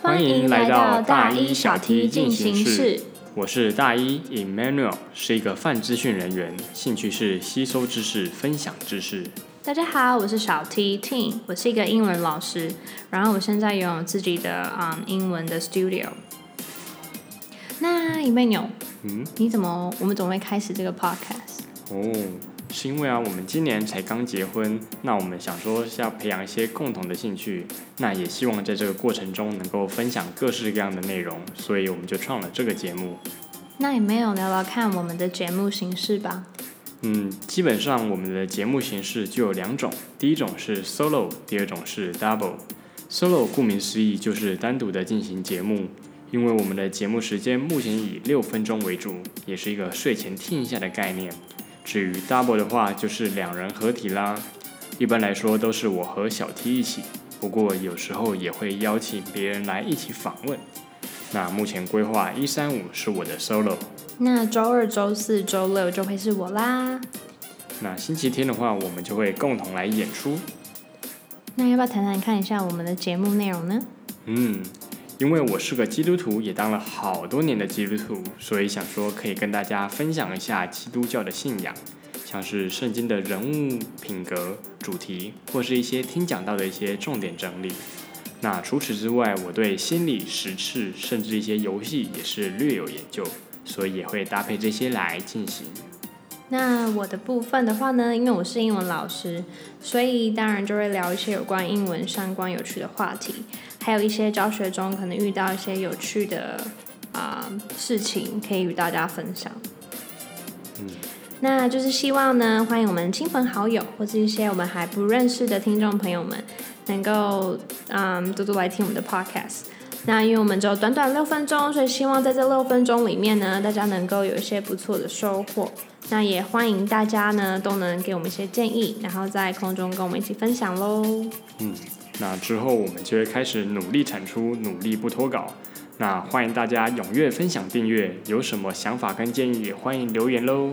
欢迎来到大一小题进行式。我是大一 Emmanuel，是一个泛资讯人员，兴趣是吸收知识、分享知识。大家好，我是小 T Ting，我是一个英文老师，然后我现在拥有自己的嗯英文的 studio。那 Emmanuel，嗯，你怎么我们怎么会开始这个 podcast？哦，是因为啊，我们今年才刚结婚，那我们想说是要培养一些共同的兴趣，那也希望在这个过程中能够分享各式各样的内容，所以我们就创了这个节目。那也没有聊聊看我们的节目形式吧？嗯，基本上我们的节目形式就有两种，第一种是 solo，第二种是 double。solo 顾名思义就是单独的进行节目，因为我们的节目时间目前以六分钟为主，也是一个睡前听一下的概念。至于 double 的话，就是两人合体啦。一般来说都是我和小 T 一起，不过有时候也会邀请别人来一起访问。那目前规划一三五是我的 solo，那周二、周四周六就会是我啦。那星期天的话，我们就会共同来演出。那要不要谈谈看一下我们的节目内容呢？嗯，因为我是个基督徒，也当了好多年的基督徒，所以想说可以跟大家分享一下基督教的信仰，像是圣经的人物、品格、主题，或是一些听讲到的一些重点整理。那除此之外，我对心理、时事，甚至一些游戏也是略有研究，所以也会搭配这些来进行。那我的部分的话呢，因为我是英文老师，所以当然就会聊一些有关英文相关有趣的话题，还有一些教学中可能遇到一些有趣的啊、事情，可以与大家分享。嗯，那就是希望呢，欢迎我们亲朋好友或是一些我们还不认识的听众朋友们，能够嗯多多来听我们的 podcast。那因为我们只有短短六分钟，所以希望在这六分钟里面呢，大家能够有一些不错的收获。那也欢迎大家呢都能给我们一些建议，然后在空中跟我们一起分享喽。嗯，那之后我们就会开始努力产出，努力不脱稿。那欢迎大家踊跃分享、订阅，有什么想法跟建议也欢迎留言喽。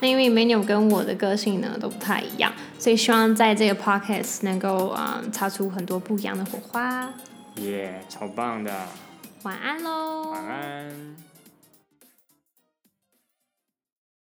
那因为 Menu 跟我的个性呢都不太一样，所以希望在这个 podcast 能够嗯擦出很多不一样的火花。耶、超棒的，晚安喽，晚安。